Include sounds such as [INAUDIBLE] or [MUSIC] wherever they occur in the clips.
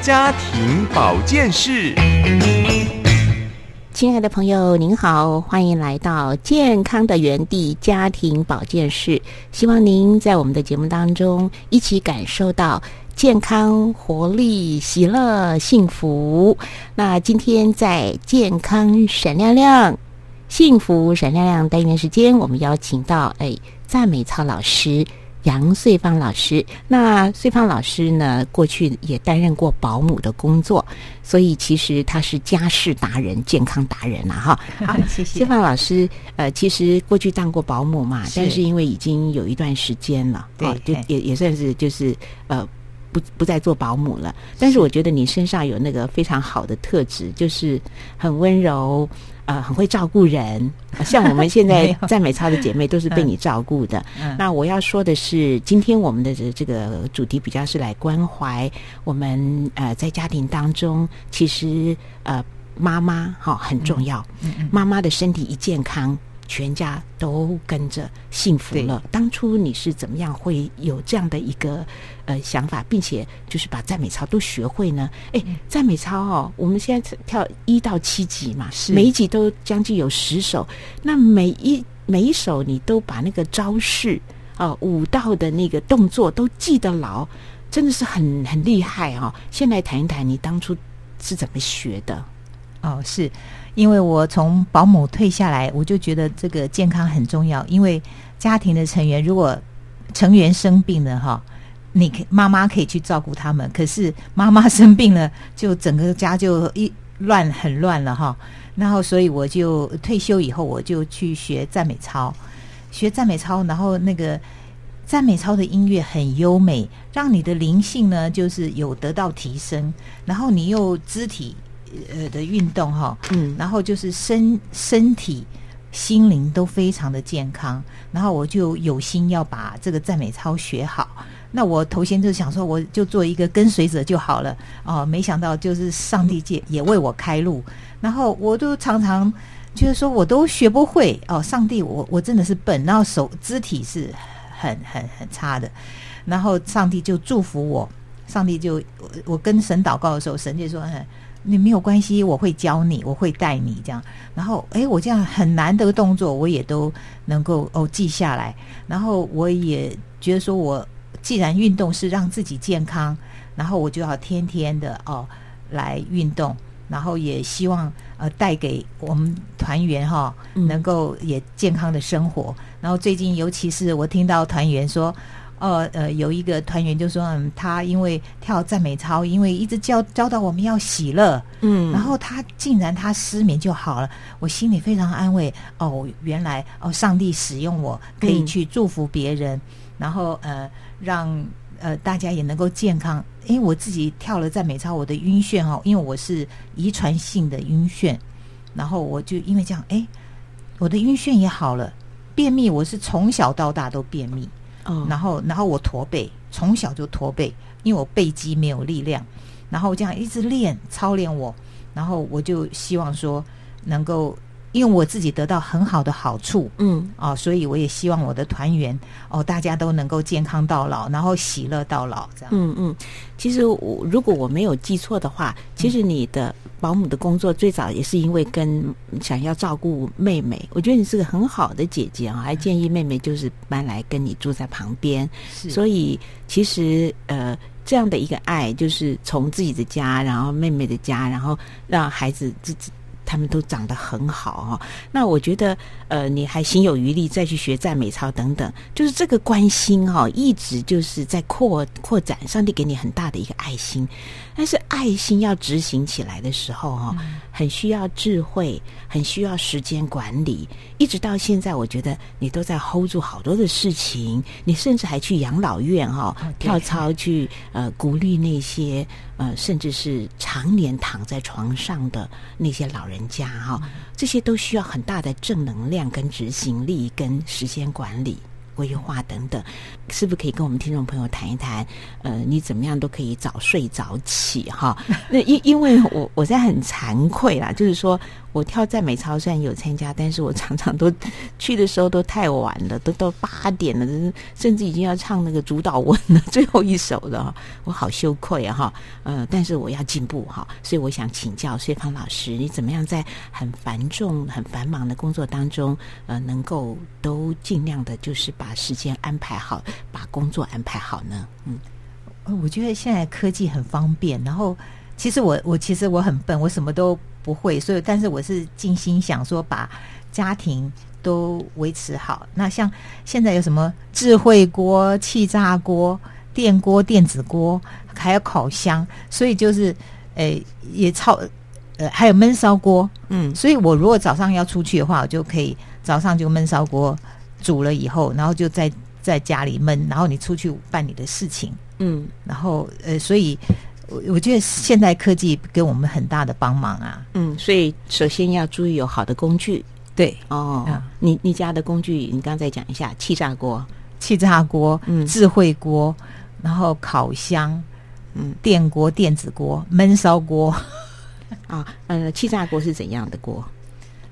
家庭保健室。亲爱的朋友，您好，欢迎来到健康的园地家庭保健室。希望您在我们的节目当中一起感受到健康、活力、喜乐、幸福。那今天在健康闪亮亮、幸福闪亮亮单元时间，我们邀请到哎赞美操老师。杨穗芳老师，那穗芳老师呢？过去也担任过保姆的工作，所以其实他是家事达人、健康达人了哈。好，谢谢穗芳老师。呃，其实过去当过保姆嘛，但是因为已经有一段时间了，对，就也也算是就是呃不不再做保姆了。但是我觉得你身上有那个非常好的特质，就是很温柔。呃，很会照顾人，像我们现在 [LAUGHS] 赞美操的姐妹都是被你照顾的。那我要说的是，今天我们的这个主题比较是来关怀我们呃，在家庭当中，其实呃，妈妈哈很重要，妈妈的身体一健康。全家都跟着幸福了。当初你是怎么样会有这样的一个呃想法，并且就是把赞美操都学会呢？哎，赞美操哦，我们现在跳一到七级嘛，每一级都将近有十首。那每一每一首你都把那个招式啊，舞蹈的那个动作都记得牢，真的是很很厉害哦。先来谈一谈你当初是怎么学的？哦，是。因为我从保姆退下来，我就觉得这个健康很重要。因为家庭的成员如果成员生病了哈，你妈妈可以去照顾他们。可是妈妈生病了，就整个家就一乱很乱了哈。然后所以我就退休以后，我就去学赞美操，学赞美操。然后那个赞美操的音乐很优美，让你的灵性呢就是有得到提升。然后你又肢体。呃的运动哈，嗯，然后就是身身体、心灵都非常的健康，然后我就有心要把这个赞美操学好。那我头先就想说，我就做一个跟随者就好了哦。没想到就是上帝界也为我开路，然后我都常常就是说我都学不会哦。上帝，我我真的是笨，然后手肢体是很很很差的，然后上帝就祝福我，上帝就我跟神祷告的时候，神就说嗯。你没有关系，我会教你，我会带你这样。然后，哎，我这样很难的动作，我也都能够哦记下来。然后，我也觉得说，我既然运动是让自己健康，然后我就要天天的哦来运动，然后也希望呃带给我们团员哈能够也健康的生活。然后最近，尤其是我听到团员说。呃呃，有一个团员就说，嗯，他因为跳赞美操，因为一直教教导我们要喜乐，嗯，然后他竟然他失眠就好了，我心里非常安慰。哦，原来哦，上帝使用我可以去祝福别人，然后呃，让呃大家也能够健康。因为我自己跳了赞美操，我的晕眩哦，因为我是遗传性的晕眩，然后我就因为这样，哎，我的晕眩也好了。便秘，我是从小到大都便秘。然后，然后我驼背，从小就驼背，因为我背肌没有力量。然后这样一直练操练我，然后我就希望说能够，因为我自己得到很好的好处，嗯，哦，所以我也希望我的团员哦，大家都能够健康到老，然后喜乐到老，这样。嗯嗯，其实我如果我没有记错的话，其实你的。保姆的工作最早也是因为跟想要照顾妹妹，我觉得你是个很好的姐姐啊，还建议妹妹就是搬来跟你住在旁边。所以其实呃这样的一个爱，就是从自己的家，然后妹妹的家，然后让孩子自己。他们都长得很好哈，那我觉得呃，你还心有余力再去学赞美操等等，就是这个关心哈，一直就是在扩扩展。上帝给你很大的一个爱心，但是爱心要执行起来的时候，哈、很需要智慧，很需要时间管理。一直到现在，我觉得你都在 hold 住好多的事情，你甚至还去养老院哈、哦跳操去呃鼓励那些呃甚至是常年躺在床上的那些老人家哈、这些都需要很大的正能量、跟执行力、跟时间管理。规划等等，是不是可以跟我们听众朋友谈一谈？呃，你怎么样都可以早睡早起哈？[LAUGHS] 那因因为我我在很惭愧啦，就是说我跳赞美操虽然有参加，但是我常常都去的时候都太晚了，都到八点了，甚至已经要唱那个主导文了，[LAUGHS] 最后一首了，我好羞愧啊哈。呃，但是我要进步哈，所以我想请教穗芳老师，你怎么样在很繁重、很繁忙的工作当中，呃，能够都尽量的，就是把时间安排好，把工作安排好呢？嗯，呃我觉得现在科技很方便，然后其实我我其实我很笨，我什么都不会，所以但是我是尽心想说把家庭都维持好。那像现在有什么智慧锅、气炸锅、电锅、电子锅，还有烤箱，所以就是诶也超呃还有焖烧锅，嗯所以我如果早上要出去的话，我就可以早上就焖烧锅煮了以后，然后就在在家里焖，然后你出去办你的事情。嗯然后呃，所以我我觉得现代科技给我们很大的帮忙啊。嗯，所以首先要注意有好的工具对，哦。嗯你你家的工具，你刚才讲一下气炸锅，气炸锅、嗯智慧锅，然后烤箱、嗯电锅、电子锅、焖烧锅。[LAUGHS] 啊，呃，气炸锅是怎样的锅？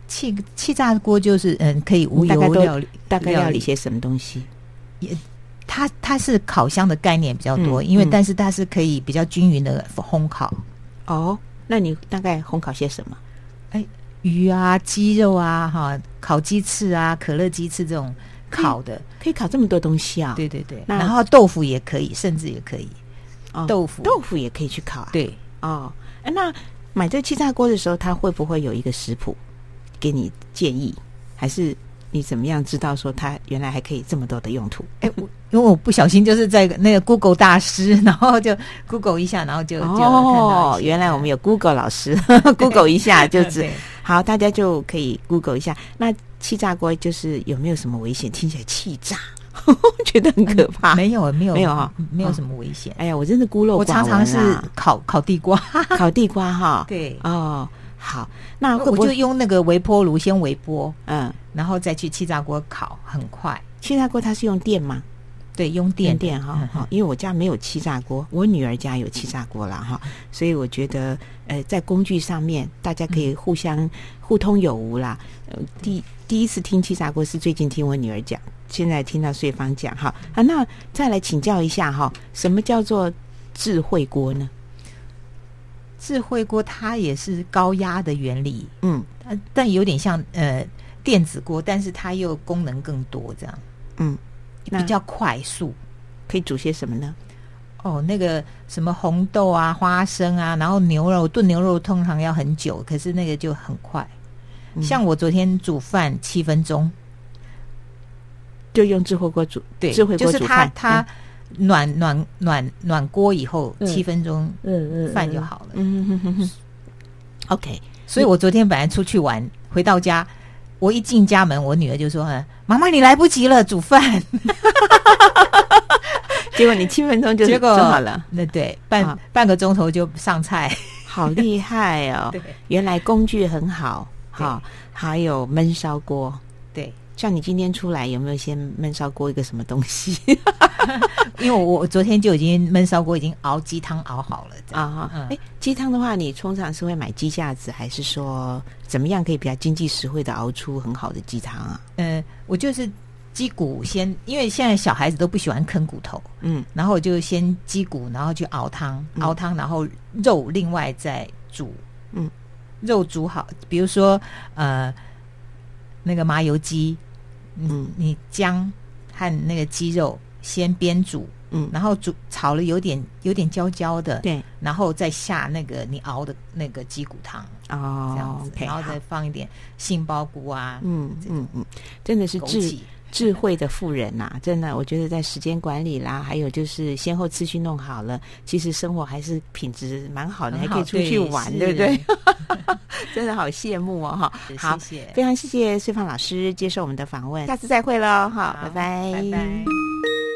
气气炸锅就是嗯，可以无油料理，大概料理些什么东西？也它它是烤箱的概念比较多，因为但是它是可以比较均匀的烘烤哦，那你大概烘烤些什么？鱼啊、鸡肉啊、哈烤鸡翅啊、可乐鸡翅这种烤的，可以烤这么多东西啊？对对对。然后豆腐也可以，甚至也可以哦，豆腐豆腐也可以去烤啊。对。哦，哎那买这个气炸锅的时候，它会不会有一个食谱给你建议？还是你怎么样知道说它原来还可以这么多的用途？[LAUGHS] 哎，我因为我不小心就是在那个 Google 大师，然后就 Google 一下，然后就就看到哦原来我们有 Google 老师，Google [LAUGHS] 一下就知好，大家就可以 Google 一下。那气炸锅就是有没有什么危险？听起来气炸，[LAUGHS] 觉得很可怕。没有没有没有哈没有什么危险。哎呀，我真的孤陋我寡闻啊常常是烤烤地瓜，烤地瓜哈。对，哦，好，那会我就用那个微波炉先微波，嗯，然后再去气炸锅烤，很快。气炸锅它是用电吗？对，用电电哈嗯好，因为我家没有气炸锅，我女儿家有气炸锅啦哈，所以我觉得呃，在工具上面大家可以互相互通有无啦。呃，第第一次听气炸锅是最近听我女儿讲，现在听到穗芳讲哈啊，那再来请教一下哈，什么叫做智慧锅呢？智慧锅它也是高压的原理，嗯但但有点像呃电子锅，但是它又功能更多，这样嗯，比较快速。可以煮些什么呢？哦，那个什么红豆啊、花生啊，然后牛肉炖牛肉通常要很久，可是那个就很快。嗯像我昨天煮饭七分钟，就用智慧锅煮，对，智慧锅就是煮饭，它它暖暖暖暖锅以后嗯七分钟嗯饭就好了。嗯，OK，所以我昨天本来出去玩，回到家，我一进家门，我女儿就说：“嗯妈妈，你来不及了，煮饭。[LAUGHS] 结果你七分钟”就结果做好了，那对，半、啊半个钟头就上菜。好厉害哦！[LAUGHS] 对原来工具很好，哈，还有焖烧锅。对，像你今天出来有没有先焖烧锅一个什么东西？[LAUGHS] 因为我我昨天就已经焖烧锅已经熬鸡汤熬好了，啊？嗯。哎，鸡汤的话，你通常是会买鸡架子，还是说怎么样可以比较经济实惠的熬出很好的鸡汤啊？嗯，我就是鸡骨先，因为现在小孩子都不喜欢啃骨头，嗯。然后我就先鸡骨，然后去熬汤，嗯。熬汤，然后肉另外再煮，嗯，肉煮好，比如说呃那个麻油鸡，嗯嗯，你姜和那个鸡肉先煸煮，嗯，然后煮炒了有点有点焦焦的，对。然后再下那个你熬的那个鸡骨汤，哦这样哦子然后再放一点杏鲍菇啊，嗯嗯嗯，真的是枸智慧的富人呐、真的，我觉得在时间管理啦，还有就是先后次序弄好了，其实生活还是品质蛮好的，还可以出去玩，是对不对？[LAUGHS] 真的好羡慕哦，哈！好，谢谢非常谢谢穗芳老师接受我们的访问，下次再会喽，哈，好拜拜，拜拜。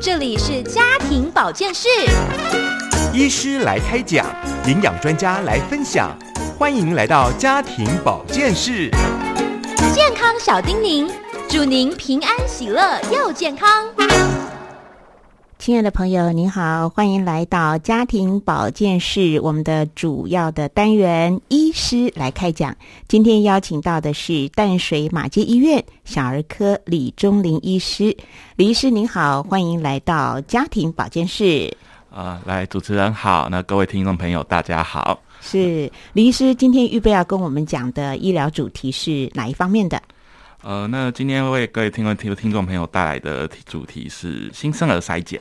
这里是家庭保健室。医师来开讲，营养专家来分享，欢迎来到家庭保健室。健康小叮咛，祝您平安喜乐又健康。亲爱的朋友，您好，欢迎来到家庭保健室，我们的主要的单元医师来开讲。今天邀请到的是淡水马街医院小儿科李忠林医师，李医师您好，欢迎来到家庭保健室。啊、来，主持人好，那各位听众朋友大家好。是李医师今天预备要跟我们讲的医疗主题是哪一方面的？呃，那今天为各位听众听听众朋友带来的主题是新生儿筛检。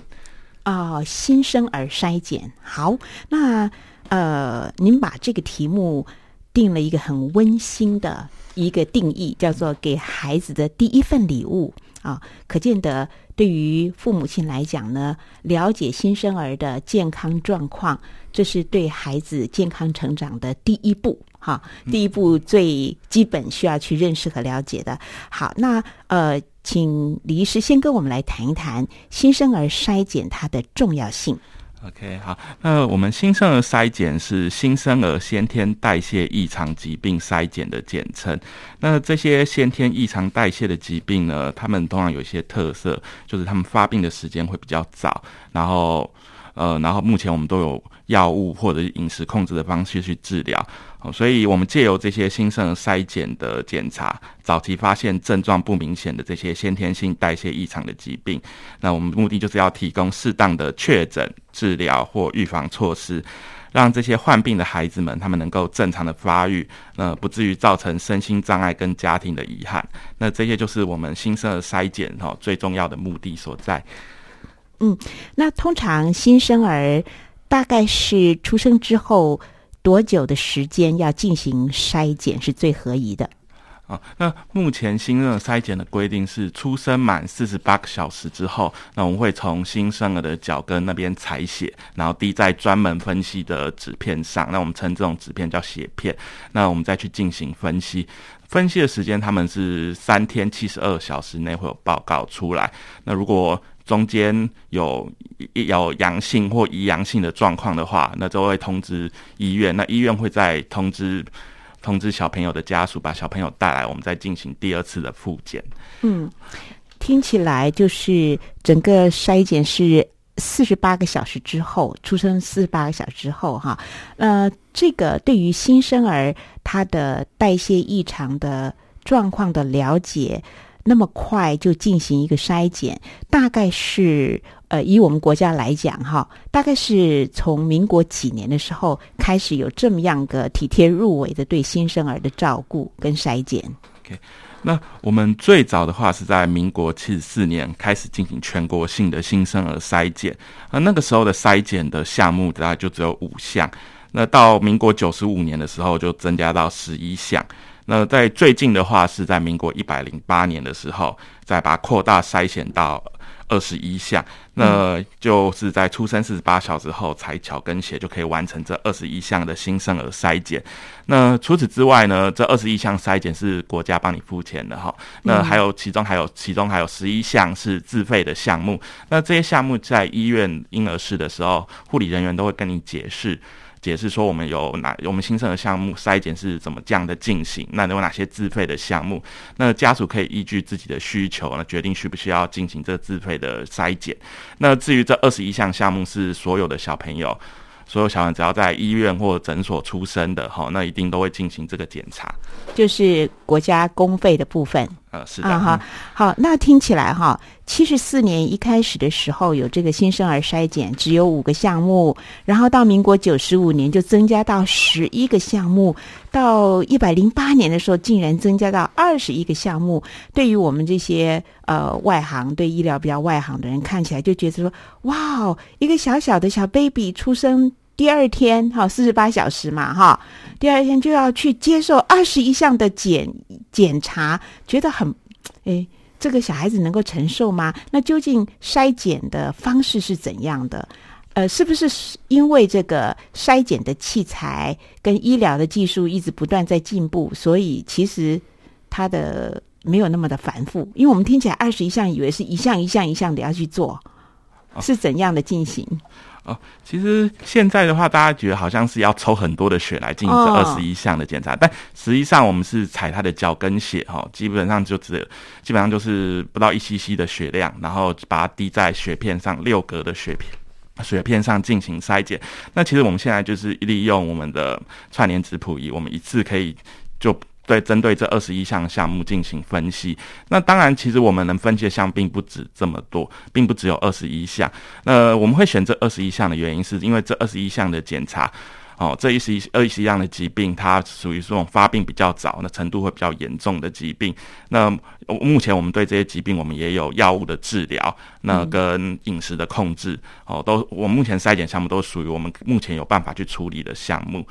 哦，新生儿筛检。好，那呃，您把这个题目定了一个很温馨的一个定义，叫做给孩子的第一份礼物啊。可见得对于父母亲来讲呢，了解新生儿的健康状况，这是对孩子健康成长的第一步。哈，第一步最基本需要去认识和了解的。好，那呃，请李医师先跟我们来谈一谈新生儿筛检它的重要性。OK，好，那我们新生儿筛检是新生儿先天代谢异常疾病筛检的简称。那这些先天异常代谢的疾病呢，他们通常有一些特色，就是他们发病的时间会比较早，然后呃，然后目前我们都有药物或者饮食控制的方式去治疗。所以我们借由这些新生儿筛检的检查，早期发现症状不明显的这些先天性代谢异常的疾病，那我们目的就是要提供适当的确诊、治疗或预防措施，让这些患病的孩子们他们能够正常的发育，呃，不至于造成身心障碍跟家庭的遗憾。那这些就是我们新生儿筛检哈最重要的目的所在。嗯那通常新生儿大概是出生之后多久的时间要进行筛检是最合宜的？啊，那目前新生儿筛检的规定是出生满四十八个小时之后，那我们会从新生儿的脚跟那边采血，然后滴在专门分析的纸片上，那我们称这种纸片叫血片，那我们再去进行分析。分析的时间他们是三天七十二小时内会有报告出来。那如果中间有有阳性或疑阳性的状况的话，那就会通知医院，那医院会再通知。通知小朋友的家属，把小朋友带来，我们再进行第二次的复检。嗯，听起来就是整个筛检是四十八个小时之后出生，四十八个小时之后哈。呃，这个对于新生儿他的代谢异常的状况的了解，那么快就进行一个筛检，大概是。呃，以我们国家来讲，哈，大概是从民国几年的时候开始有这么样个体贴入微的对新生儿的照顾跟筛检。OK，那我们最早的话是在民国七十四年开始进行全国性的新生儿筛检，那那个时候的筛检的项目大概就只有五项。那到民国九十五年的时候就增加到十一项。那在最近的话是在民国一百零八年的时候再把扩大筛选到。二十一项，那就是在出生四十八小时后才巧跟鞋就可以完成这二十一项的新生儿筛检。那除此之外呢，这二十一项筛检是国家帮你付钱的哈。那还有其中还有其中还有十一项是自费的项目。那这些项目在医院婴儿室的时候，护理人员都会跟你解释。解释说我们有哪我们新生的项目筛检是怎么这样的进行？那有哪些自费的项目？那家属可以依据自己的需求呢，决定需不需要进行这自费的筛检。那至于这二十一项项目是所有的小朋友。所有小孩只要在医院或诊所出生的，哈，那一定都会进行这个检查，就是国家公费的部分。呃，是的，哈，好，那听起来哈，七十四年一开始的时候有这个新生儿筛检，只有五个项目，然后到民国九十五年就增加到十一个项目，到一百零八年的时候竟然增加到二十一个项目。对于我们这些呃外行，对医疗比较外行的人，看起来就觉得说，哇，一个小小的小 baby 出生。第二天哈，四十八小时嘛哈，第二天就要去接受二十一项的检检查，觉得很，哎，这个小孩子能够承受吗？那究竟筛检的方式是怎样的？呃，是不是因为这个筛检的器材跟医疗的技术一直不断在进步，所以其实它的没有那么的繁复？因为我们听起来二十一项，以为是一项一项一项的要去做，是怎样的进行？哦，其实现在的话，大家觉得好像是要抽很多的血来进行这二十一项的检查，但实际上我们是采他的脚跟血，哈，基本上就只基本上就是不到一 cc 的血量，然后把它滴在血片上六格的血片血片上进行筛检。那其实我们现在就是利用我们的串联质谱仪，我们一次可以就。对，针对这二十一项项目进行分析。那当然，其实我们能分析的项并不止这么多，并不只有二十一项。那我们会选这二十一项的原因，是因为这二十一项的检查，哦，这一十一二十一样的疾病，它属于这种发病比较早、那程度会比较严重的疾病。那目前我们对这些疾病，我们也有药物的治疗，那跟饮食的控制，哦，都我目前筛检项目都属于我们目前有办法去处理的项目。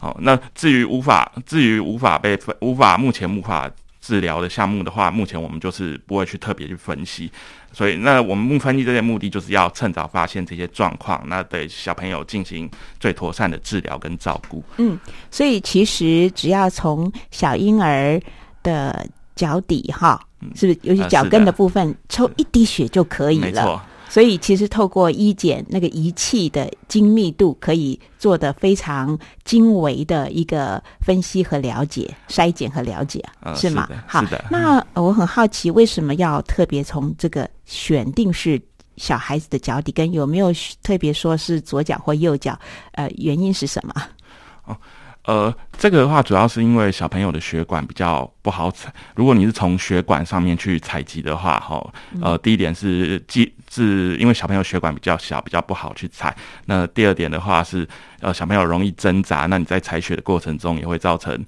好，那至于无法至于无法被分无法目前无法治疗的项目的话，目前我们就是不会去特别去分析。所以，那我们目分析这些目的，就是要趁早发现这些状况，那对小朋友进行最妥善的治疗跟照顾。嗯，所以其实只要从小婴儿的脚底哈，是不是尤其脚跟的部分抽一滴血就可以了？没错。所以，其实透过医检那个仪器的精密度，可以做的非常精微的一个分析和了解、筛检和了解，是吗？好，那我很好奇，为什么要特别从这个选定是小孩子的脚底跟，有没有特别说是左脚或右脚？呃，原因是什么？哦。呃，这个的话，主要是因为小朋友的血管比较不好采。如果你是从血管上面去采集的话，哈，呃，第一点是，既是因为小朋友血管比较小，比较不好去采。那第二点的话是，呃，小朋友容易挣扎，那你在采血的过程中也会造成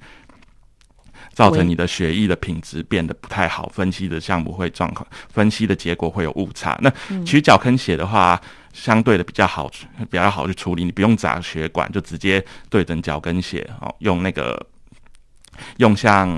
造成你的血液的品质变得不太好，分析的项目会状况，分析的结果会有误差。那取脚坑血的话。相对的比较好，比较好去处理，你不用砸血管，就直接对准脚跟血哦，用那个用像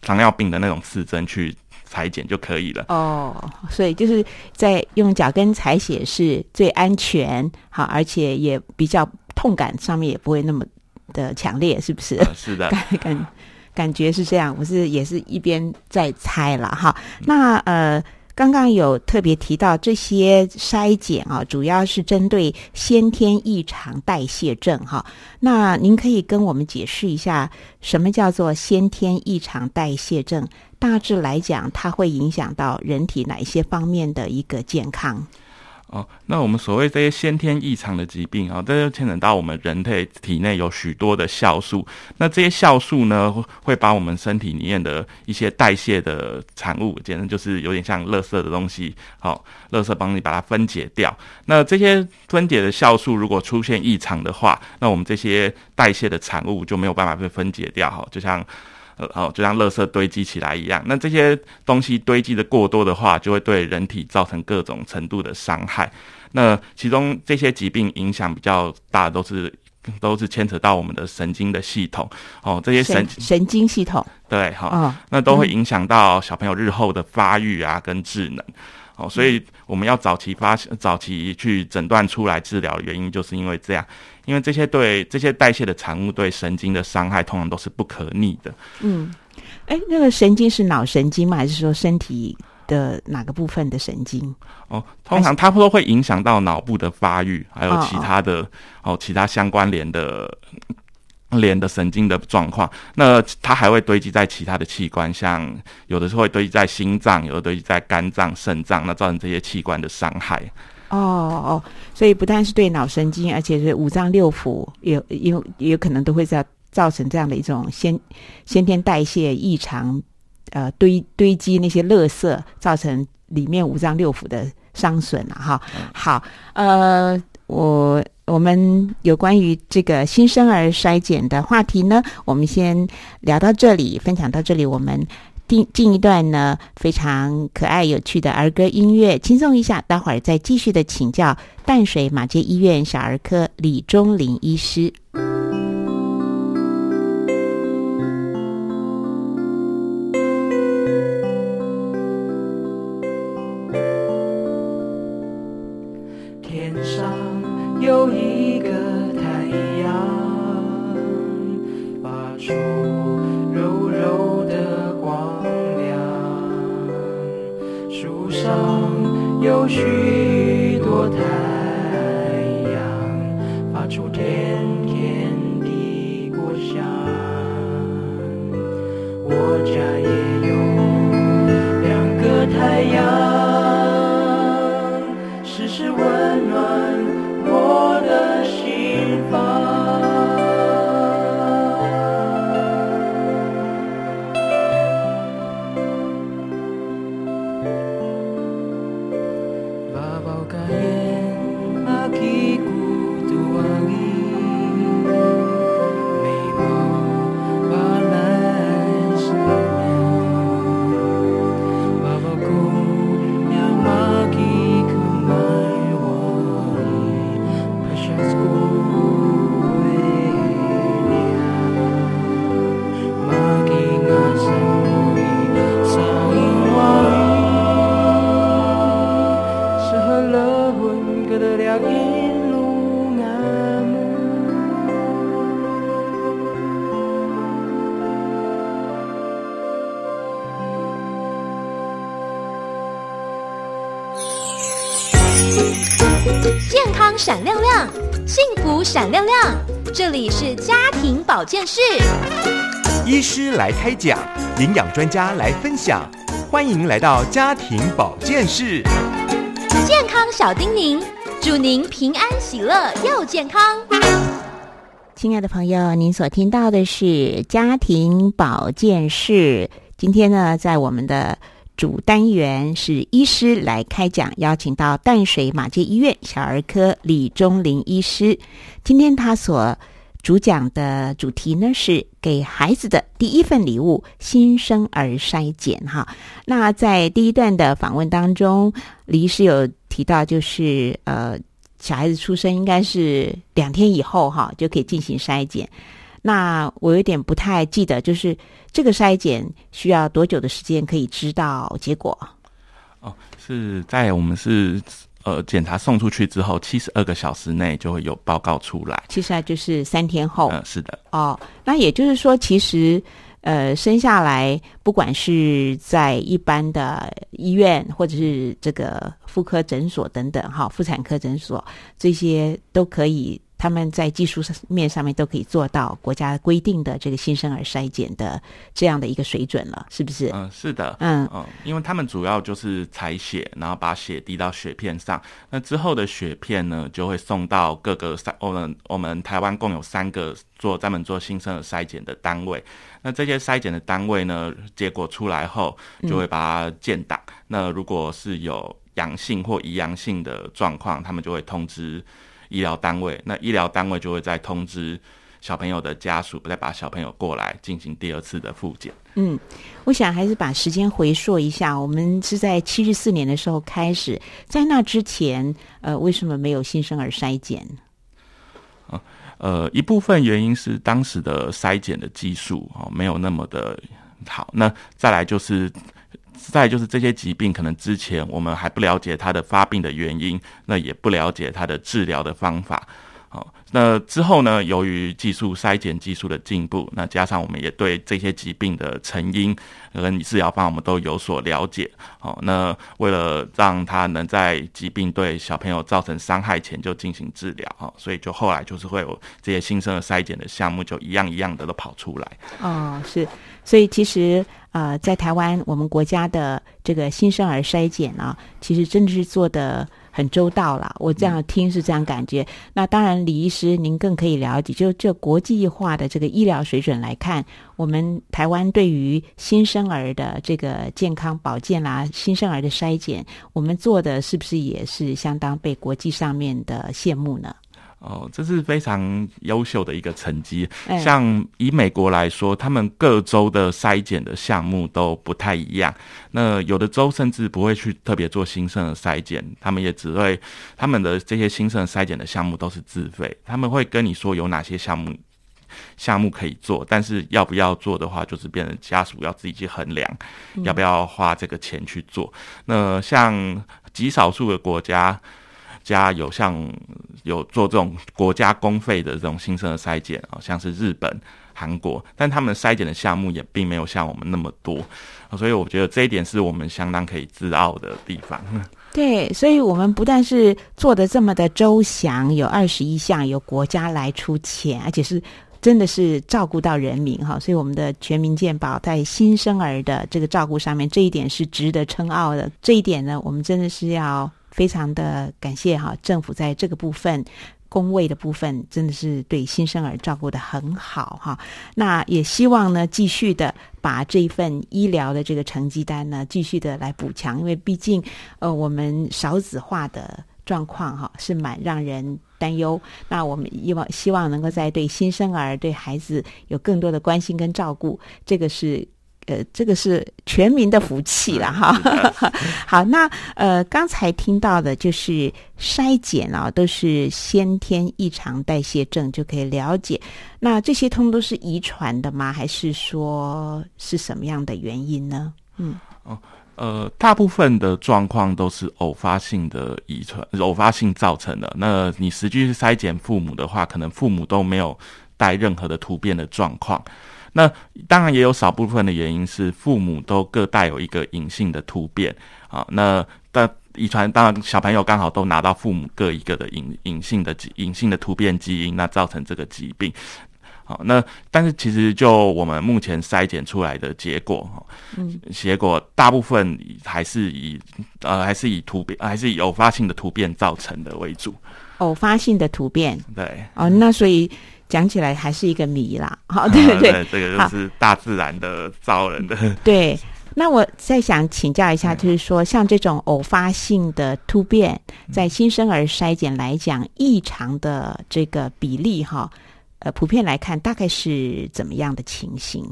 糖尿病的那种刺针去裁剪就可以了。哦，所以就是在用脚跟采血是最安全，好，而且也比较痛感上面也不会那么的强烈，是不是？呃是的，[LAUGHS] 感感感觉是这样，我是也是一边在猜了哈。那呃，刚刚有特别提到这些筛检啊，主要是针对先天异常代谢症哈。那您可以跟我们解释一下，什么叫做先天异常代谢症？大致来讲，它会影响到人体哪一些方面的一个健康？哦，那我们所谓这些先天异常的疾病啊，这就牵扯到我们人体体内有许多的酵素。那这些酵素呢，会把我们身体里面的一些代谢的产物，简直就是有点像垃圾的东西，好、垃圾帮你把它分解掉。那这些分解的酵素如果出现异常的话，那我们这些代谢的产物就没有办法被分解掉，哈，就像。呃，哦，就像垃圾堆积起来一样，那这些东西堆积的过多的话，就会对人体造成各种程度的伤害。那其中这些疾病影响比较大，都是都是牵扯到我们的神经的系统哦，这些神神神经系统对哈、啊、那都会影响到小朋友日后的发育啊跟智能。哦，所以我们要早期发现、早期去诊断出来治疗的原因，就是因为这样，因为这些对这些代谢的产物对神经的伤害，通常都是不可逆的。嗯，哎，那个神经是脑神经吗？还是说身体的哪个部分的神经？哦，通常它都会影响到脑部的发育，还有其他的哦其他相关联的连的神经的状况。那它还会堆积在其他的器官，像有的是会堆积在心脏，有的堆积在肝脏、肾脏，那造成这些器官的伤害。哦哦，所以不但是对脑神经，而且是五脏六腑，也也也有可能都会造造成这样的一种先先天代谢异常，呃堆堆积那些垃圾，造成里面五脏六腑的伤损了哈。好，呃，我我们有关于这个新生儿筛检的话题呢，我们先聊到这里，分享到这里，我们。进进一段呢，非常可爱有趣的儿歌音乐，轻松一下。待会儿再继续的请教淡水马街医院小儿科李忠林医师。出柔柔的光亮。树上有许多太阳，发出甜甜的果香。我家也有两个太阳。保健室。医师来开讲，营养专家来分享，欢迎来到家庭保健室。健康小叮咛，祝您平安喜乐又健康。亲爱的朋友，您所听到的是家庭保健室。今天呢，在我们的主单元是医师来开讲，邀请到淡水马街医院小儿科李忠林医师。今天他所主讲的主题呢是给孩子的第一份礼物——新生儿筛检。哈，那在第一段的访问当中，李医师有提到，就是呃。小孩子出生应该是两天以后哈就可以进行筛检。那我有点不太记得，就是这个筛检需要多久的时间可以知道结果？哦，是在我们是呃检查送出去之后，七十二个小时内就会有报告出来。七十二就是三天后。嗯、是的，哦，那也就是说，其实呃，生下来不管是在一般的医院，或者是这个妇科诊所等等，哈，妇产科诊所这些都可以，他们在技术上面上面都可以做到国家规定的这个新生儿筛检的这样的一个水准了，是不是？嗯、是的，嗯嗯，因为他们主要就是采血，然后把血滴到血片上。那之后的血片呢，就会送到各个三我们我们台湾共有三个做专门做新生儿筛检的单位。那这些筛检的单位呢，结果出来后就会把它建档。那如果是有阳性或疑阳性的状况，他们就会通知医疗单位。那医疗单位就会再通知小朋友的家属，再把小朋友过来进行第二次的复检。嗯，我想还是把时间回溯一下，我们是在七十四年的时候开始，在那之前，呃，为什么没有新生儿筛检？呃，一部分原因是当时的筛检的技术哦没有那么的好，那再来就是。再就是这些疾病，可能之前我们还不了解它的发病的原因，那也不了解它的治疗的方法。好，那之后呢？由于技术筛检技术的进步，那加上我们也对这些疾病的成因跟治疗方，我们都有所了解。好，那为了让他能在疾病对小朋友造成伤害前就进行治疗，哈，所以就后来就是会有这些新生的筛检的项目，就一样一样的都跑出来。哦，是，所以其实呃，在台湾我们国家的这个新生儿筛检啊，其实真的是做的很周到啦。我这样听是这样感觉。那当然，李医师您更可以了解，就这国际化的这个医疗水准来看，我们台湾对于新生儿的这个健康保健啦、新生儿的筛检，我们做的是不是也是相当被国际上面的羡慕呢？哦，这是非常优秀的一个成绩。哎像以美国来说，他们各州的筛检的项目都不太一样。那有的州甚至不会去特别做新生的筛检，他们也只会他们的这些新生筛检的项目都是自费。他们会跟你说有哪些项目项目可以做，但是要不要做的话，就是变成家属要自己去衡量，要不要花这个钱去做。那像极少数的国家。家有像有做这种国家公费的这种新生的筛检啊，像是日本、韩国，但他们筛检的项目也并没有像我们那么多，所以我觉得这一点是我们相当可以自傲的地方。[LAUGHS] 对，所以我们不但是做的这么的周详，有二十一项由国家来出钱，而且是真的是照顾到人民哈，所以我们的全民健保在新生儿的这个照顾上面，这一点是值得称傲的。这一点呢，我们真的是要非常的感谢哈，政府在这个部分。工位的部分真的是对新生儿照顾的很好哈，那也希望呢继续的把这一份医疗的这个成绩单呢继续的来补强，因为毕竟呃我们少子化的状况哈是蛮让人担忧。那我们希望希望能够在对新生儿对孩子有更多的关心跟照顾，这个是。呃，这个是全民的福气了哈。[LAUGHS] 好，那呃，刚才听到的就是筛检啊，都是先天异常代谢症就可以了解。那这些通都是遗传的吗？还是说是什么样的原因呢？嗯，呃，大部分的状况都是偶发性的遗传，偶发性造成的。那你实际去筛检父母的话，可能父母都没有带任何的突变的状况。那当然也有少部分的原因是父母都各带有一个隐性的突变啊。那但遗传当然小朋友刚好都拿到父母各一个的隐隐性的隐性的突变基因，那造成这个疾病。好，那但是其实就我们目前筛检出来的结果，嗯，结果大部分还是以呃还是以突变还是以偶发性的突变造成的为主。偶发性的突变，对，哦，那所以。讲起来还是一个谜啦，[LAUGHS] 好，对对对，这个就是大自然的造人的。对，[LAUGHS] 那我再想请教一下，就是说，像这种偶发性的突变，在新生儿筛检来讲，异常的这个比例哈，呃，普遍来看大概是怎么样的情形？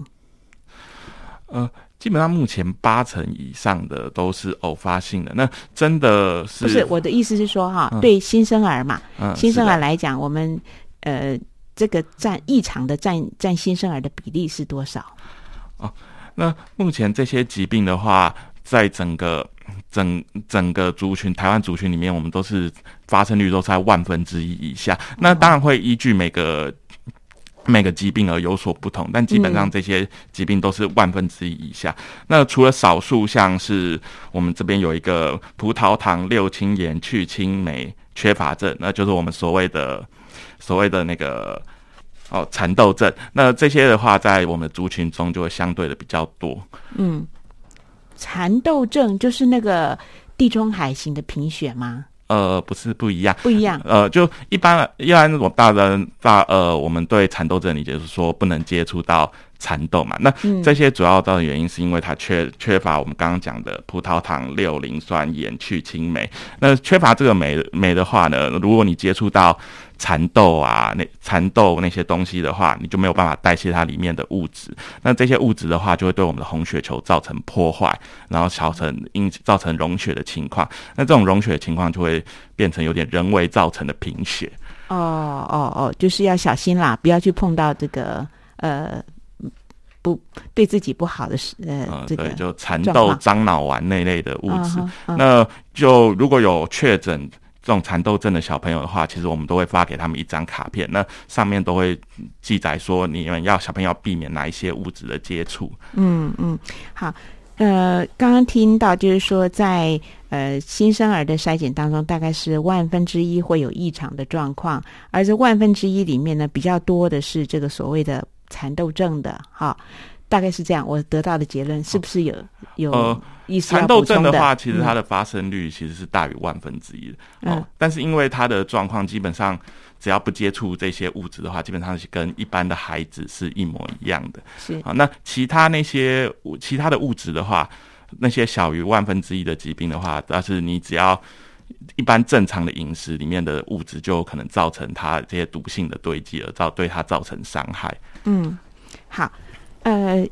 呃，基本上目前八成以上的都是偶发性的。那真的是不是我的意思是说哈，对新生儿嘛，新生儿来讲，我们呃。这个占异常的占占新生儿的比例是多少？哦那目前这些疾病的话，在整个整整个族群台湾族群里面，我们都是发生率都在万分之一以下。那当然会依据每个每个疾病而有所不同，但基本上这些疾病都是万分之一以下。那除了少数像是我们这边有一个葡萄糖六氢盐去青酶缺乏症，那就是我们所谓的所谓的那个。哦，蚕豆症，那这些的话，在我们的族群中就会相对的比较多。嗯，蚕豆症就是那个地中海型的贫血吗？呃，不是，不一样，不一样。呃，就一般一般我大人大呃，我们对蚕豆症理解是说不能接触到蚕豆嘛。那这些主要的原因是因为它缺缺乏我们刚刚讲的葡萄糖六磷酸盐去青酶。那缺乏这个酶酶的话呢，如果你接触到蚕豆啊，那蚕豆那些东西的话，你就没有办法代谢它里面的物质。那这些物质的话，就会对我们的红血球造成破坏，然后造成因造成溶血的情况。那这种溶血的情况就会变成有点人为造成的贫血。哦哦哦，就是要小心啦，不要去碰到这个呃不对自己不好的事呃，这个对，就蚕豆、樟脑丸那类的物质。那就如果有确诊。这种蚕豆症的小朋友的话，其实我们都会发给他们一张卡片，那上面都会记载说你们要小朋友避免哪一些物质的接触。嗯嗯，好，呃，刚刚听到就是说，在呃新生儿的筛检当中，大概是万分之一会有异常的状况，而这万分之一里面呢，比较多的是这个所谓的蚕豆症的，哈，大概是这样。我得到的结论是不是有有？蚕豆症的话，其实它的发生率其实是大于万分之一的哦。但是因为它的状况基本上只要不接触这些物质的话，基本上是跟一般的孩子是一模一样的。是啊，那其他那些其他的物质的话，那些小于万分之一的疾病的话，但是你只要一般正常的饮食里面的物质，就可能造成它这些毒性的堆积，而造对它造成伤害。嗯，好，呃。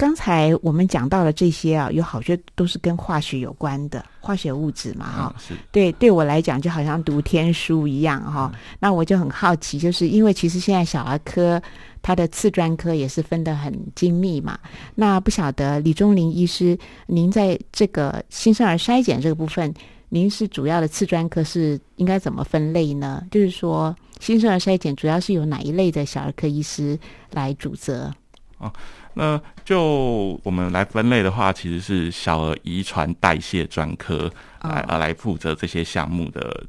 刚才我们讲到了这些啊，有好些都是跟化学有关的化学物质嘛，哈。是。对，对我来讲就好像读天书一样哈。那我就很好奇，就是因为其实现在小儿科它的次专科也是分得很精密嘛。那不晓得李忠林医师，您在这个新生儿筛检这个部分，您是主要的次专科是应该怎么分类呢？就是说新生儿筛检主要是由哪一类的小儿科医师来主责？哦。那就我们来分类的话，其实是小儿遗传代谢专科来呃来负责这些项目的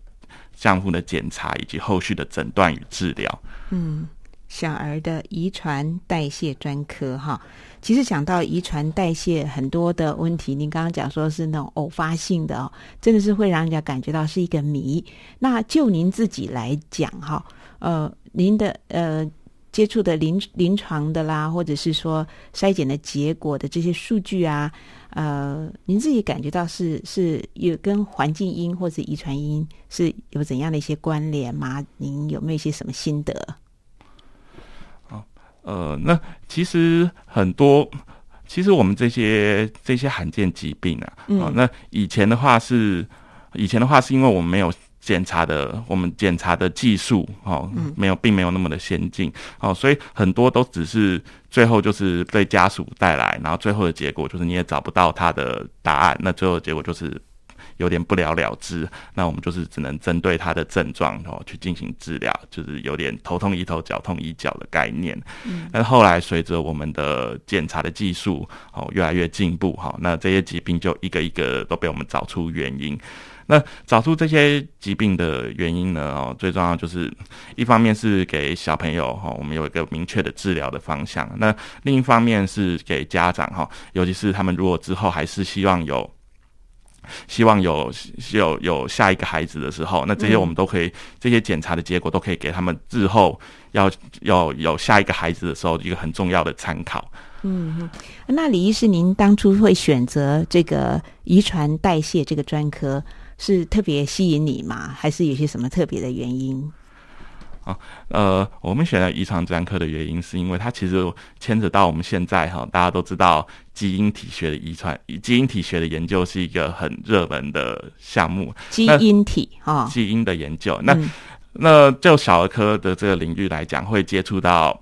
项目的检查以及后续的诊断与治疗。嗯，小儿的遗传代谢专科哈，其实讲到遗传代谢很多的问题，您刚刚讲说是那种偶发性的哦，真的是会让人家感觉到是一个谜。那就您自己来讲哈，呃，您的呃。接触的临临床的啦，或者是说筛检的结果的这些数据啊，呃，您自己感觉到是是有跟环境因或者遗传因是有怎样的一些关联吗？您有没有一些什么心得？哦，呃，那其实很多，其实我们这些这些罕见疾病啊，哦，那以前的话是以前的话是因为我们没有。检查的我们检查的技术哦，没有，并没有那么的先进哦，所以很多都只是最后就是被家属带来，然后最后的结果就是你也找不到他的答案，那最后的结果就是有点不了了之。那我们就是只能针对他的症状哦去进行治疗，就是有点头痛医头，脚痛医脚的概念。嗯，但后来随着我们的检查的技术哦越来越进步哈，那这些疾病就一个一个都被我们找出原因。那找出这些疾病的原因呢？哦，最重要就是一方面是给小朋友哈，我们有一个明确的治疗的方向。那另一方面是给家长哈，尤其是他们如果之后还是希望有希望有有有下一个孩子的时候，那这些我们都可以，这些检查的结果都可以给他们日后要要有下一个孩子的时候一个很重要的参考。嗯，那李医师，您当初会选择这个遗传代谢这个专科？是特别吸引你吗？还是有些什么特别的原因？啊，呃，我们选了遗传专科的原因，是因为它其实牵扯到我们现在哈，大家都知道基因体学的遗传，基因体学的研究是一个很热门的项目。基因体哈，基因的研究。那那就小儿科的这个领域来讲，会接触到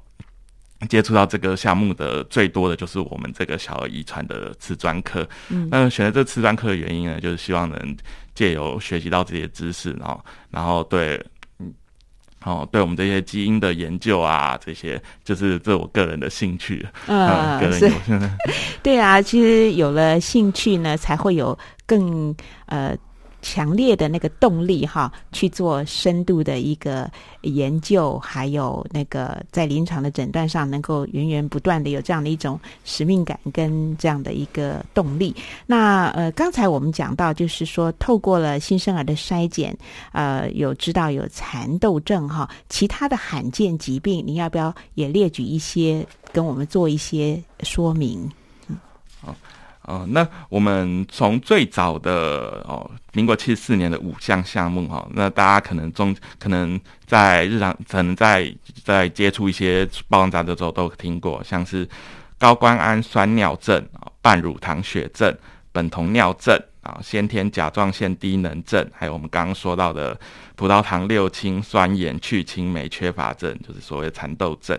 接触到这个项目的最多的就是我们这个小儿遗传的次专科。嗯那选择这次专科的原因呢，就是希望能借由学习到这些知识，然后然后对。嗯哦，对我们这些基因的研究啊，这些就是这我个人的兴趣，嗯，个 [LAUGHS] 嗯，个人有，[LAUGHS] 对啊，其实有了兴趣呢，才会有更呃强烈的那个动力哈，去做深度的一个研究，还有那个在临床的诊断上能够源源不断的有这样的一种使命感跟这样的一个动力。那呃，刚才我们讲到，就是说透过了新生儿的筛检，呃，有知道有蚕豆症哈，其他的罕见疾病，你要不要也列举一些，跟我们做一些说明？哦，那我们从最早的哦，民国七十四年的五项项目哈、哦，那大家可能中可能在日常可能在在接触一些报章杂志的时候都听过，像是高关氨酸尿症啊、半乳糖血症、苯酮尿症啊、先天甲状腺低能症，还有我们刚刚说到的葡萄糖六氢酸盐去氢酶缺乏症，就是所谓蚕豆症。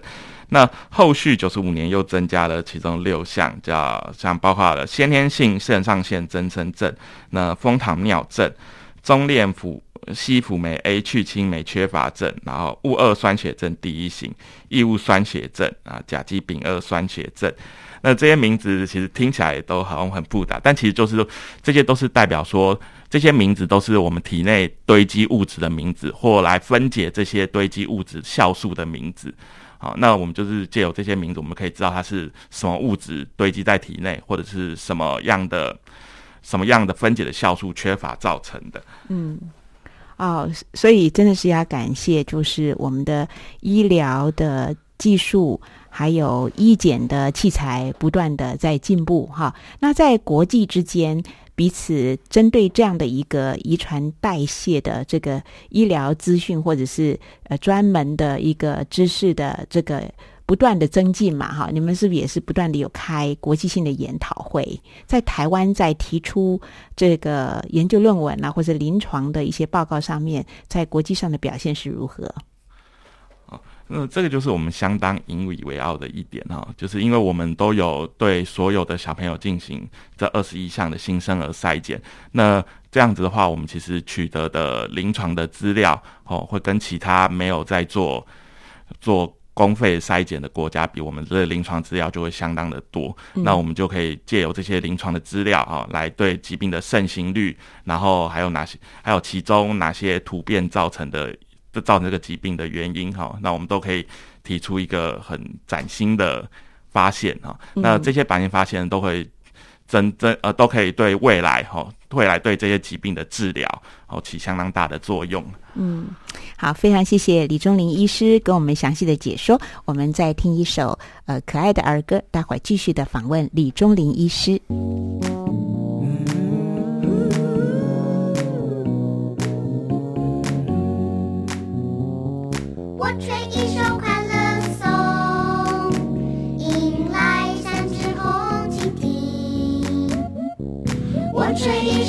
那后续九十五年又增加了其中六项，叫像包括了先天性肾上腺增生症、那蜂糖尿症、中链辅西辅酶 A 去氢酶缺乏症，然后戊二酸血症第一型、异物酸血症啊、甲基丙二酸血症。那这些名字其实听起来都好像很复杂，但其实就是说这些都是代表说这些名字都是我们体内堆积物质的名字，或来分解这些堆积物质酵素的名字。好，那我们就是借由这些名字，我们可以知道它是什么物质堆积在体内，或者是什么样的什么样的分解的酵素缺乏造成的。嗯，哦，所以真的是要感谢，就是我们的医疗的技术，还有医检的器材不断的在进步哈。那在国际之间，彼此针对这样的一个遗传代谢的这个医疗资讯，或者是呃专门的一个知识的这个不断的增进嘛，哈，你们是不是也是不断的有开国际性的研讨会，在台湾在提出这个研究论文啊，或者临床的一些报告上面，在国际上的表现是如何？那这个就是我们相当引以为傲的一点哈，就是因为我们都有对所有的小朋友进行这二十一项的新生儿筛检，那这样子的话，我们其实取得的临床的资料哦，会跟其他没有在做做公费筛检的国家比，我们的临床资料就会相当的多。那我们就可以借由这些临床的资料啊，来对疾病的盛行率，然后还有哪些，还有其中哪些突变造成的。造成这个疾病的原因哈，那我们都可以提出一个很崭新的发现哈。那这些崭新发现都会真真呃都可以对未来哈，未来对这些疾病的治疗哦起相当大的作用。嗯，好，非常谢谢李忠林医师跟我们详细的解说。我们再听一首呃可爱的儿歌，待会儿继续的访问李忠林医师。我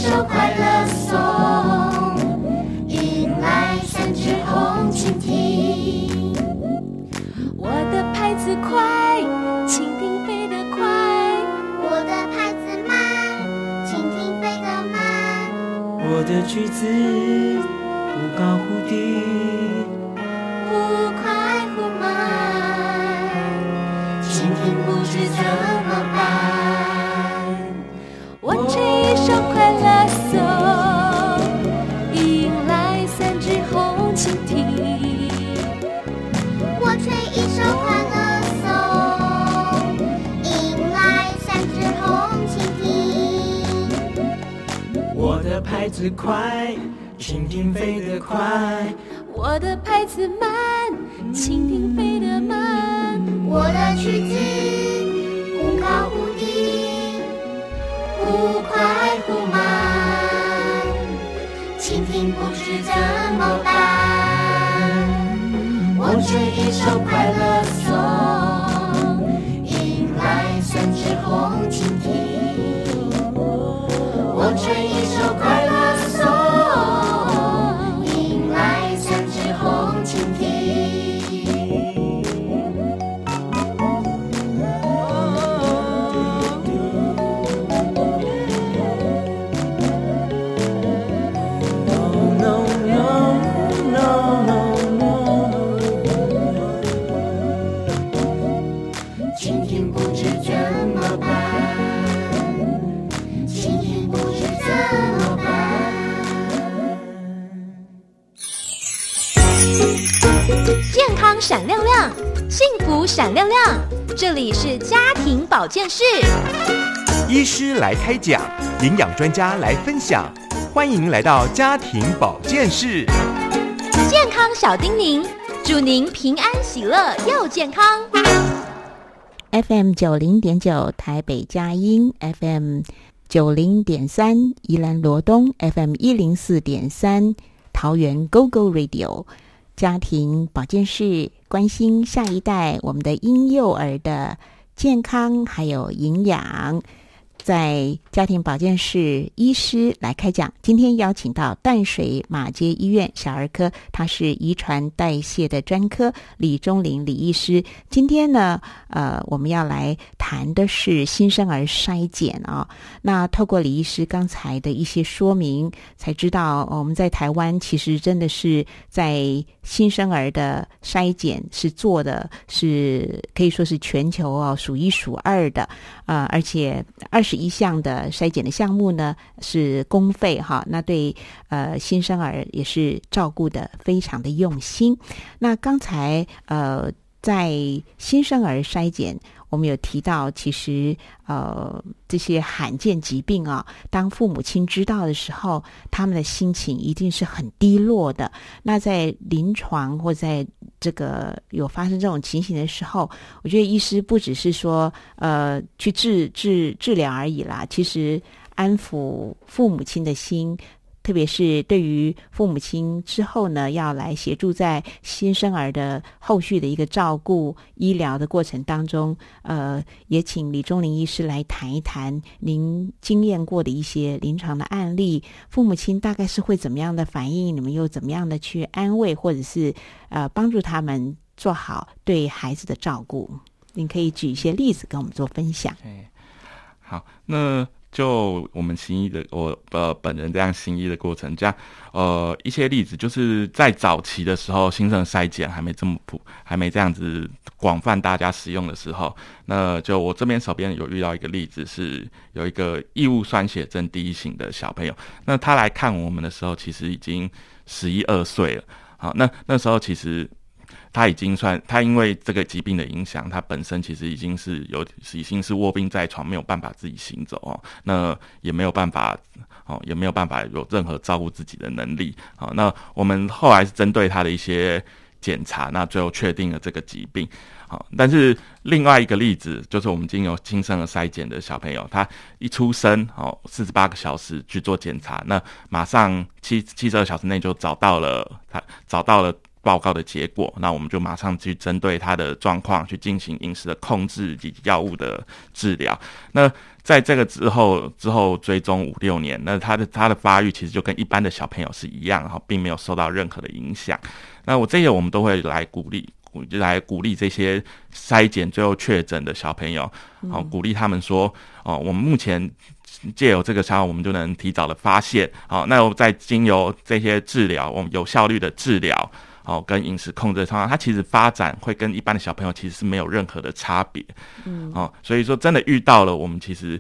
首快乐颂，迎来三只红蜻蜓。我的拍子快，蜻蜓飞得快。我的拍子慢，蜻蜓飞得慢。我的句子忽高忽低，拍子快，蜻蜓飞得快，我的拍子慢，蜻蜓飞得慢。我的曲子忽高忽低，忽快忽慢，蜻蜓不知怎么办。我吹一首快乐颂，迎来三只红蜻蜓。我吹一首健康闪亮亮，幸福闪亮亮，这里是家庭保健室。医师来开讲，营养专家来分享，欢迎来到家庭保健室。健康小叮咛，祝您平安喜乐又健康。FM 九零点九台北佳音，FM 九零点三宜兰罗东，FM 一零四点三桃园 GO GO Radio 家庭保健室，关心下一代我们的婴幼儿的健康还有营养。在家庭保健室医师来开讲，今天邀请到淡水马街医院小儿科，他是遗传代谢的专科李忠林李医师。今天呢，呃，我们要来谈的是新生儿筛检啊、那透过李医师刚才的一些说明，才知道、我们在台湾其实真的是在新生儿的筛检是做的是可以说是全球哦数一数二的。啊，而且二十一项的筛检的项目呢是公费哈，那对呃新生儿也是照顾的非常的用心。那刚才呃在新生儿筛检，我们有提到，其实呃这些罕见疾病啊，当父母亲知道的时候，他们的心情一定是很低落的。那在临床或在这个有发生这种情形的时候，我觉得医师不只是说呃去治治治疗而已啦，其实安抚父母亲的心。特别是对于父母亲之后呢，要来协助在新生儿的后续的一个照顾、医疗的过程当中，呃，也请李忠林医师来谈一谈您经验过的一些临床的案例，父母亲大概是会怎么样的反应，你们又怎么样的去安慰，或者是呃帮助他们做好对孩子的照顾？您可以举一些例子跟我们做分享。好，那就我们行医的我呃本人这样行医的过程，这样呃一些例子，就是在早期的时候，新生筛检还没这么普，还没这样子广泛大家使用的时候，那就我这边手边有遇到一个例子，是有一个异物酸血症第一型的小朋友，那他来看我们的时候，其实已经十一二岁了。好，那那时候其实他已经算，他因为这个疾病的影响，他本身其实已经是有，已经是卧病在床，没有办法自己行走哦，那也没有办法哦，也没有办法有任何照顾自己的能力。好，那我们后来是针对他的一些检查，那最后确定了这个疾病。好，但是另外一个例子就是我们经由新生儿筛检的小朋友，他一出生哦，四十八个小时去做检查，那马上七七十二小时内就找到了他找到了报告的结果，那我们就马上去针对他的状况去进行饮食的控制以及药物的治疗。那在这个之后之后追踪五六年，那他的他的发育其实就跟一般的小朋友是一样哈，并没有受到任何的影响。那我这些我们都会来鼓励。鼓来鼓励这些筛检最后确诊的小朋友，好、鼓励他们说，哦，我们目前借由这个伤，我们就能提早的发现，好、那我再经由这些治疗，我们有效率的治疗，好、跟饮食控制上，它其实发展会跟一般的小朋友其实是没有任何的差别，嗯，哦，所以说真的遇到了，我们其实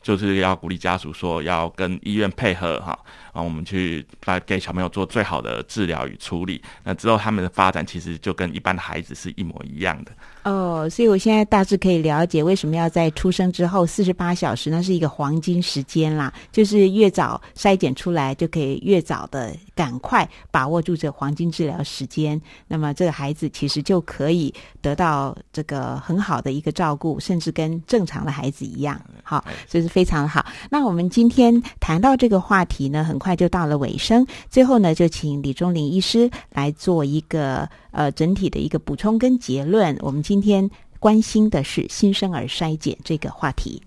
就是要鼓励家属说，要跟医院配合哈，啊，我们去来给小朋友做最好的治疗与处理。那之后他们的发展其实就跟一般的孩子是一模一样的。哦，所以我现在大致可以了解为什么要在出生之后四十八小时，那是一个黄金时间啦，就是越早筛检出来，就可以越早的赶快把握住这黄金治疗时间。那么这个孩子其实就可以得到这个很好的一个照顾，甚至跟正常的孩子一样。好，这是非常好。那我们今天谈到这个话题呢，很快就到了尾声。最后呢，就请李忠林医师来做一个呃整体的一个补充跟结论。我们今天关心的是新生儿筛检这个话题。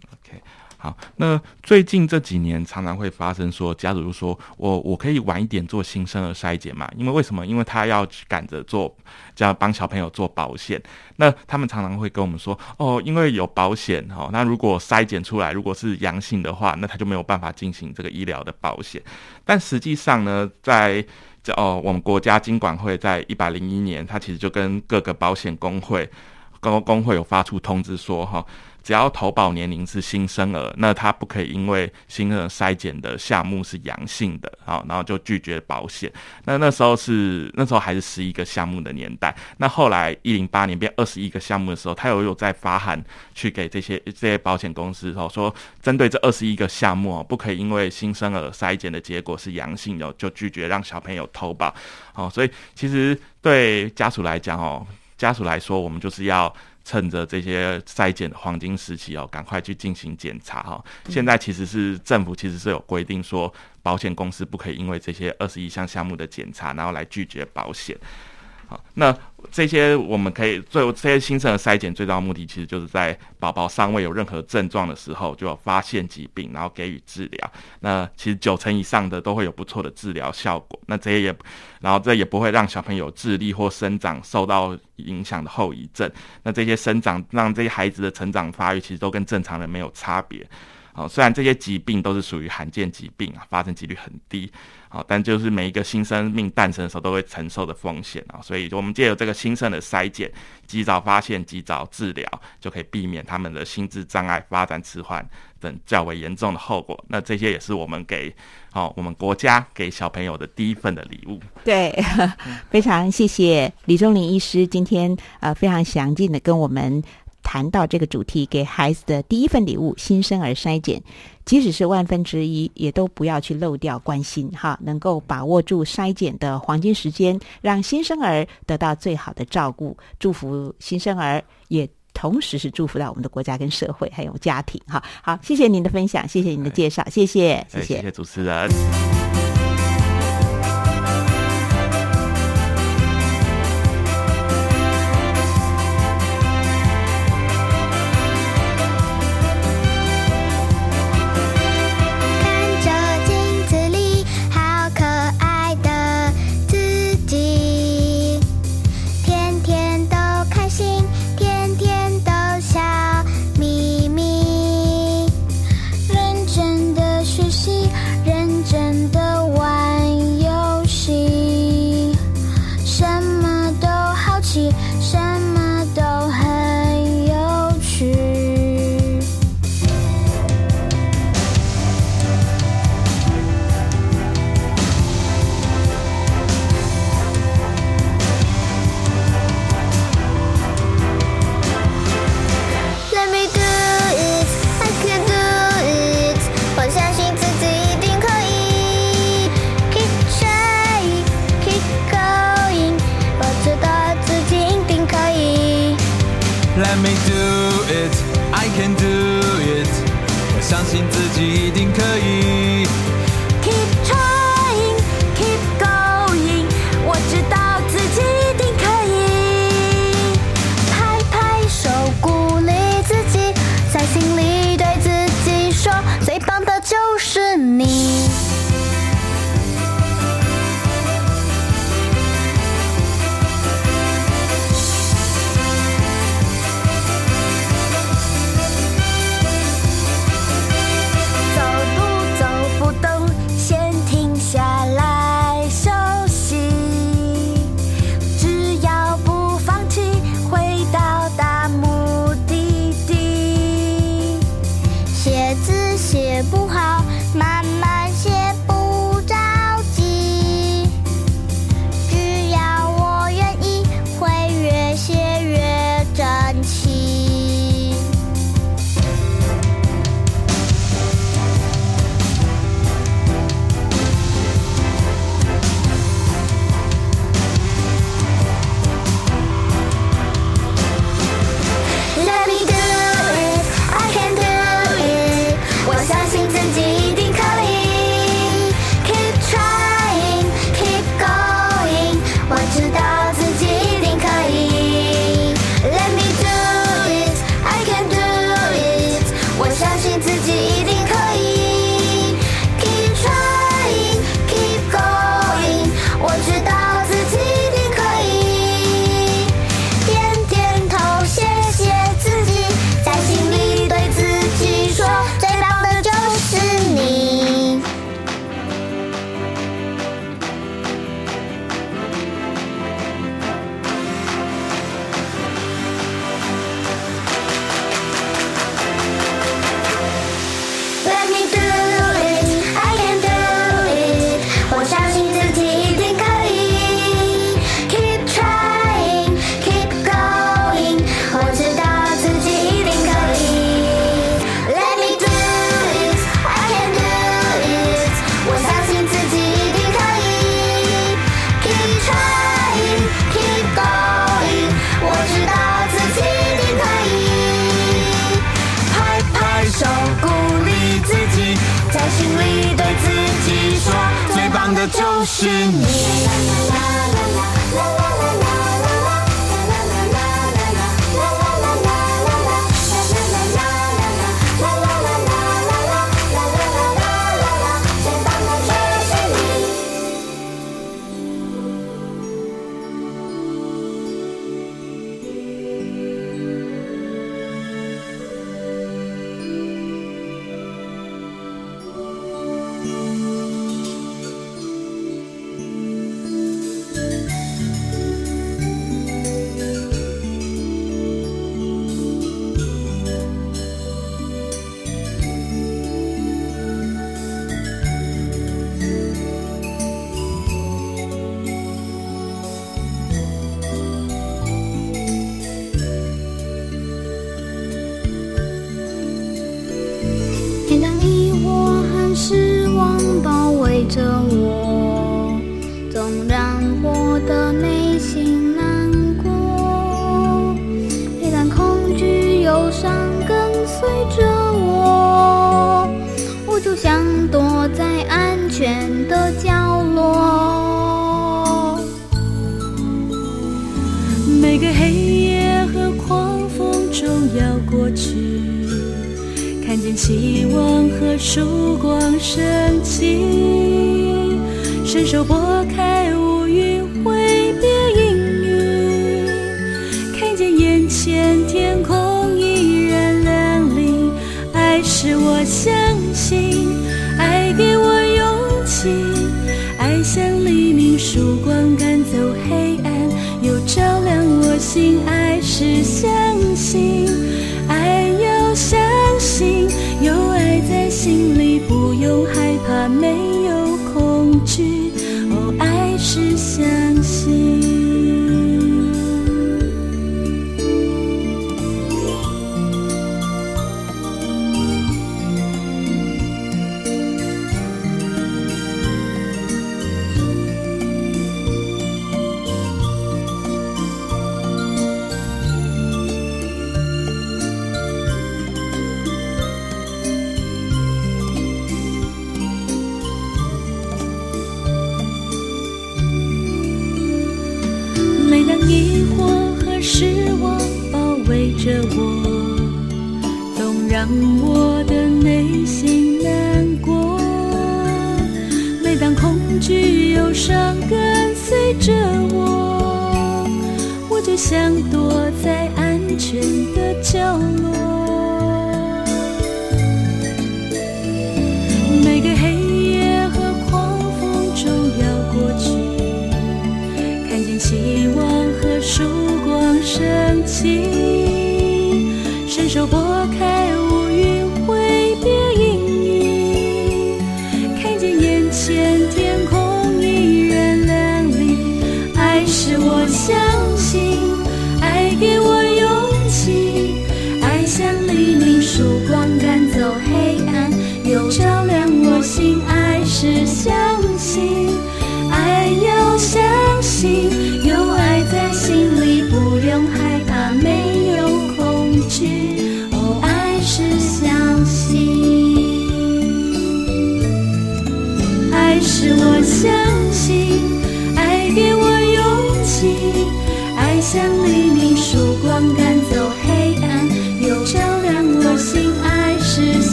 好，那最近这几年常常会发生说，家属就说我我可以晚一点做新生儿筛检嘛？因为为什么？因为他要赶着做，就要帮小朋友做保险。那他们常常会跟我们说，哦，因为有保险哦，那如果筛检出来如果是阳性的话，那他就没有办法进行这个医疗的保险。但实际上呢，在哦，我们国家金管会在一百零一年，他其实就跟各个保险工会各个工会有发出通知说哈。只要投保年龄是新生儿，那他不可以因为新生儿筛检的项目是阳性的，好，然后就拒绝保险。那那时候是那时候还是十一个项目的年代。那后来一零八年变二十一个项目的时候，他有有在发函去给这些这些保险公司哦，说针对这二十一个项目哦，不可以因为新生儿筛检的结果是阳性的，就拒绝让小朋友投保。哦，所以其实对家属来讲哦，家属来说，我们就是要。趁着这些筛检的黄金时期哦，赶快去进行检查哈。现在其实是政府其实是有规定说，保险公司不可以因为这些二十一项项目的检查，然后来拒绝保险。好，那。这些我们可以最后这些新生儿筛检最大的目的，其实就是在宝宝尚未有任何症状的时候，就要发现疾病，然后给予治疗。那其实九成以上的都会有不错的治疗效果。那这些也，然后这也不会让小朋友智力或生长受到影响的后遗症。那这些生长让这些孩子的成长发育，其实都跟正常人没有差别。好，虽然这些疾病都是属于罕见疾病啊，发生几率很低。但就是每一个新生命诞生的时候都会承受的风险啊，所以我们借由这个新生的筛检，及早发现、及早治疗，就可以避免他们的心智障碍、发展迟缓等较为严重的后果。那这些也是我们给好我们国家给小朋友的第一份的礼物。对，[LAUGHS] 非常谢谢李忠林医师今天呃非常详尽的跟我们。谈到这个主题，给孩子的第一份礼物——新生儿筛检，即使是万分之一，也都不要去漏掉关心哈。能够把握住筛检的黄金时间，让新生儿得到最好的照顾，祝福新生儿，也同时是祝福到我们的国家跟社会还有家庭哈。好，谢谢您的分享，谢谢您的介绍，谢谢，谢谢，谢谢主持人。写字写不好是你。啦啦啦啦见天空依然亮丽，爱是我想。